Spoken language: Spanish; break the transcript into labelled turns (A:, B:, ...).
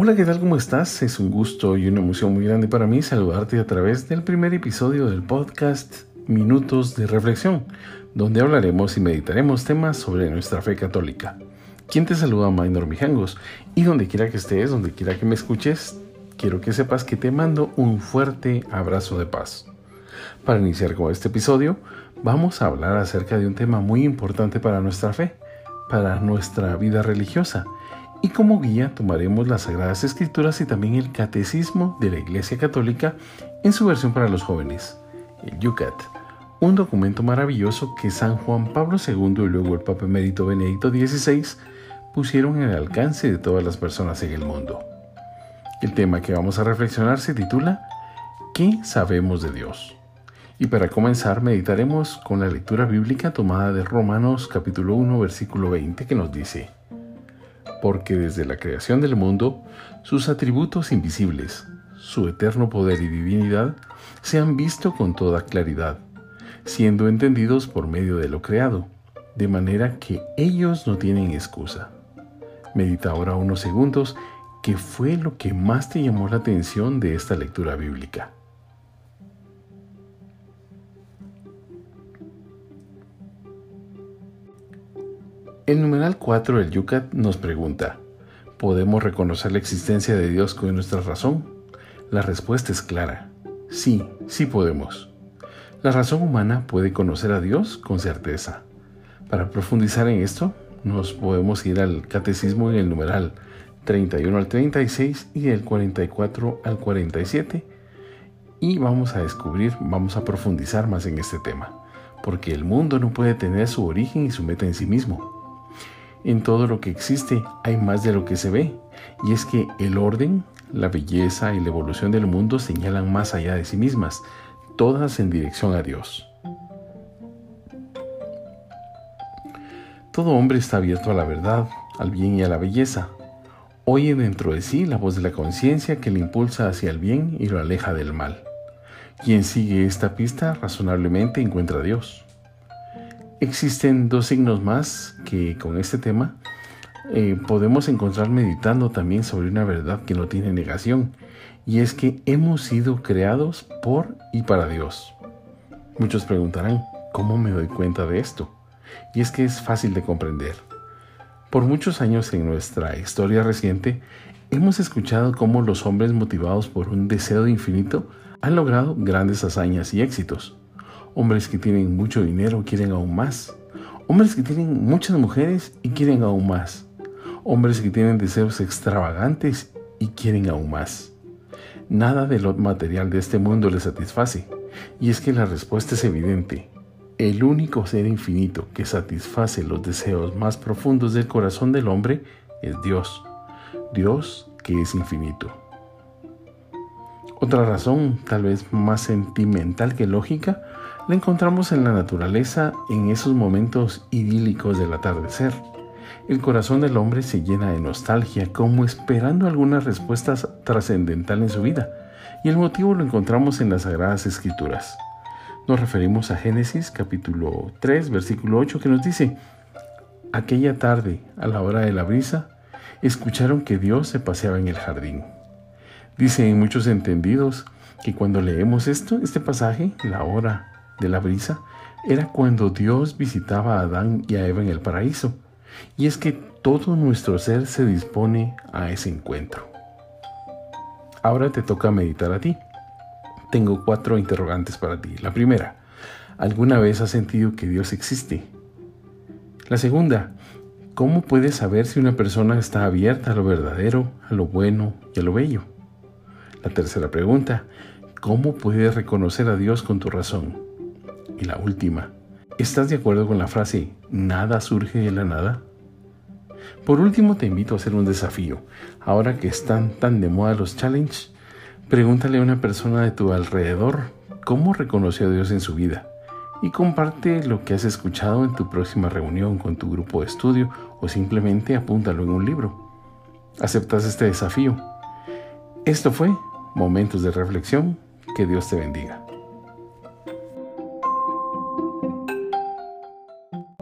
A: Hola, ¿qué tal? ¿Cómo estás? Es un gusto y una emoción muy grande para mí saludarte a través del primer episodio del podcast Minutos de Reflexión, donde hablaremos y meditaremos temas sobre nuestra fe católica. Quien te saluda, Minor Mijangos, y donde quiera que estés, donde quiera que me escuches, quiero que sepas que te mando un fuerte abrazo de paz. Para iniciar con este episodio, vamos a hablar acerca de un tema muy importante para nuestra fe, para nuestra vida religiosa, y como guía tomaremos las Sagradas Escrituras y también el Catecismo de la Iglesia Católica en su versión para los jóvenes, el Yucat, un documento maravilloso que San Juan Pablo II y luego el Papa Emérito Benedicto XVI pusieron el alcance de todas las personas en el mundo. El tema que vamos a reflexionar se titula ¿Qué sabemos de Dios? Y para comenzar meditaremos con la lectura bíblica tomada de Romanos capítulo 1 versículo 20 que nos dice, porque desde la creación del mundo, sus atributos invisibles, su eterno poder y divinidad, se han visto con toda claridad, siendo entendidos por medio de lo creado, de manera que ellos no tienen excusa. Medita ahora unos segundos qué fue lo que más te llamó la atención de esta lectura bíblica. El numeral 4 del Yucat nos pregunta, ¿podemos reconocer la existencia de Dios con nuestra razón? La respuesta es clara, sí, sí podemos. La razón humana puede conocer a Dios con certeza. Para profundizar en esto, nos podemos ir al catecismo en el numeral 31 al 36 y del 44 al 47 y vamos a descubrir, vamos a profundizar más en este tema, porque el mundo no puede tener su origen y su meta en sí mismo. En todo lo que existe hay más de lo que se ve, y es que el orden, la belleza y la evolución del mundo señalan más allá de sí mismas, todas en dirección a Dios. Todo hombre está abierto a la verdad, al bien y a la belleza. Oye dentro de sí la voz de la conciencia que le impulsa hacia el bien y lo aleja del mal. Quien sigue esta pista razonablemente encuentra a Dios. Existen dos signos más que con este tema eh, podemos encontrar meditando también sobre una verdad que no tiene negación, y es que hemos sido creados por y para Dios. Muchos preguntarán, ¿cómo me doy cuenta de esto? Y es que es fácil de comprender. Por muchos años en nuestra historia reciente, hemos escuchado cómo los hombres motivados por un deseo infinito han logrado grandes hazañas y éxitos. Hombres que tienen mucho dinero quieren aún más. Hombres que tienen muchas mujeres y quieren aún más. Hombres que tienen deseos extravagantes y quieren aún más. Nada de lo material de este mundo les satisface. Y es que la respuesta es evidente. El único ser infinito que satisface los deseos más profundos del corazón del hombre es Dios. Dios que es infinito. Otra razón, tal vez más sentimental que lógica, la encontramos en la naturaleza en esos momentos idílicos del atardecer. El corazón del hombre se llena de nostalgia, como esperando alguna respuesta trascendental en su vida, y el motivo lo encontramos en las Sagradas Escrituras. Nos referimos a Génesis capítulo 3, versículo 8, que nos dice, Aquella tarde, a la hora de la brisa, escucharon que Dios se paseaba en el jardín. Dicen muchos entendidos que cuando leemos esto, este pasaje, la hora de la brisa era cuando Dios visitaba a Adán y a Eva en el paraíso. Y es que todo nuestro ser se dispone a ese encuentro. Ahora te toca meditar a ti. Tengo cuatro interrogantes para ti. La primera, ¿alguna vez has sentido que Dios existe? La segunda, ¿cómo puedes saber si una persona está abierta a lo verdadero, a lo bueno y a lo bello? La tercera pregunta, ¿cómo puedes reconocer a Dios con tu razón? Y la última, ¿estás de acuerdo con la frase nada surge de la nada? Por último, te invito a hacer un desafío. Ahora que están tan de moda los challenges, pregúntale a una persona de tu alrededor cómo reconoció a Dios en su vida y comparte lo que has escuchado en tu próxima reunión con tu grupo de estudio o simplemente apúntalo en un libro. ¿Aceptas este desafío? Esto fue Momentos de Reflexión. Que Dios te bendiga.